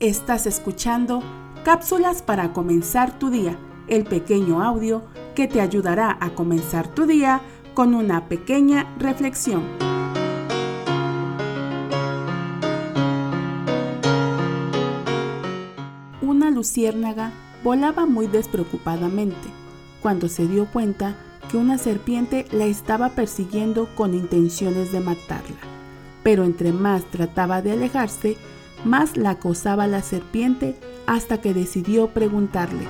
Estás escuchando Cápsulas para comenzar tu día, el pequeño audio que te ayudará a comenzar tu día con una pequeña reflexión. Una luciérnaga volaba muy despreocupadamente cuando se dio cuenta que una serpiente la estaba persiguiendo con intenciones de matarla. Pero entre más trataba de alejarse, más la acosaba la serpiente hasta que decidió preguntarle.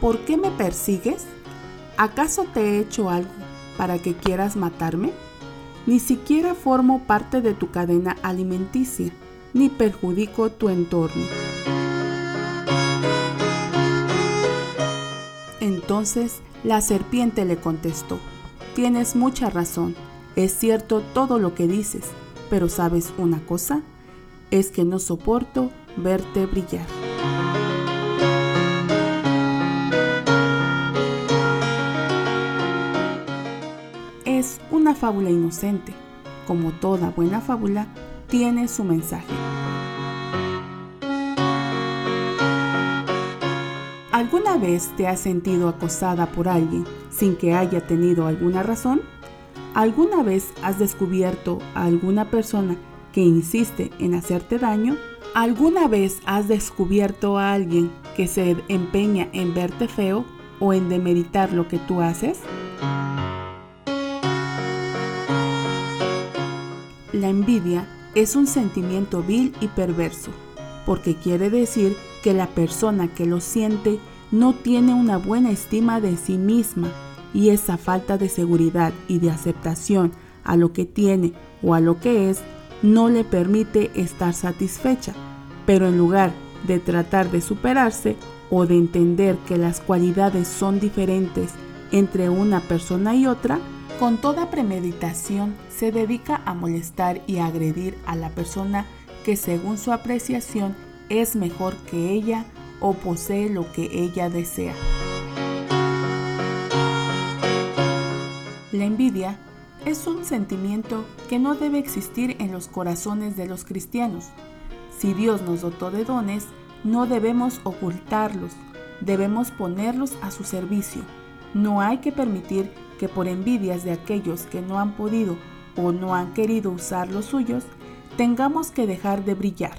¿Por qué me persigues? ¿Acaso te he hecho algo para que quieras matarme? Ni siquiera formo parte de tu cadena alimenticia, ni perjudico tu entorno. Entonces la serpiente le contestó, Tienes mucha razón, es cierto todo lo que dices, pero ¿sabes una cosa? Es que no soporto verte brillar. Es una fábula inocente. Como toda buena fábula, tiene su mensaje. ¿Alguna vez te has sentido acosada por alguien sin que haya tenido alguna razón? ¿Alguna vez has descubierto a alguna persona que insiste en hacerte daño? ¿Alguna vez has descubierto a alguien que se empeña en verte feo o en demeritar lo que tú haces? La envidia es un sentimiento vil y perverso, porque quiere decir que la persona que lo siente no tiene una buena estima de sí misma y esa falta de seguridad y de aceptación a lo que tiene o a lo que es no le permite estar satisfecha. Pero en lugar de tratar de superarse o de entender que las cualidades son diferentes entre una persona y otra, con toda premeditación se dedica a molestar y a agredir a la persona que según su apreciación es mejor que ella o posee lo que ella desea. La envidia es un sentimiento que no debe existir en los corazones de los cristianos. Si Dios nos dotó de dones, no debemos ocultarlos, debemos ponerlos a su servicio. No hay que permitir que por envidias de aquellos que no han podido o no han querido usar los suyos, tengamos que dejar de brillar.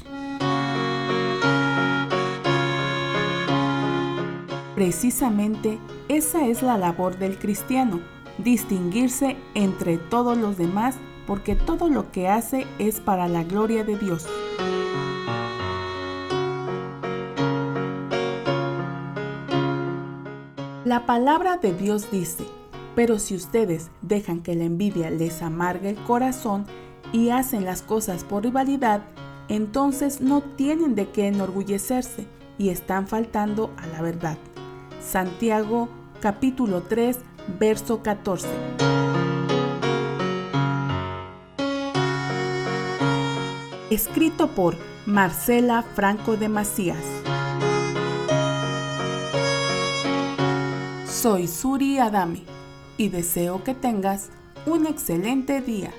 Precisamente esa es la labor del cristiano, distinguirse entre todos los demás porque todo lo que hace es para la gloria de Dios. La palabra de Dios dice, pero si ustedes dejan que la envidia les amargue el corazón y hacen las cosas por rivalidad, entonces no tienen de qué enorgullecerse y están faltando a la verdad. Santiago capítulo 3, verso 14. Escrito por Marcela Franco de Macías. Soy Suri Adame y deseo que tengas un excelente día.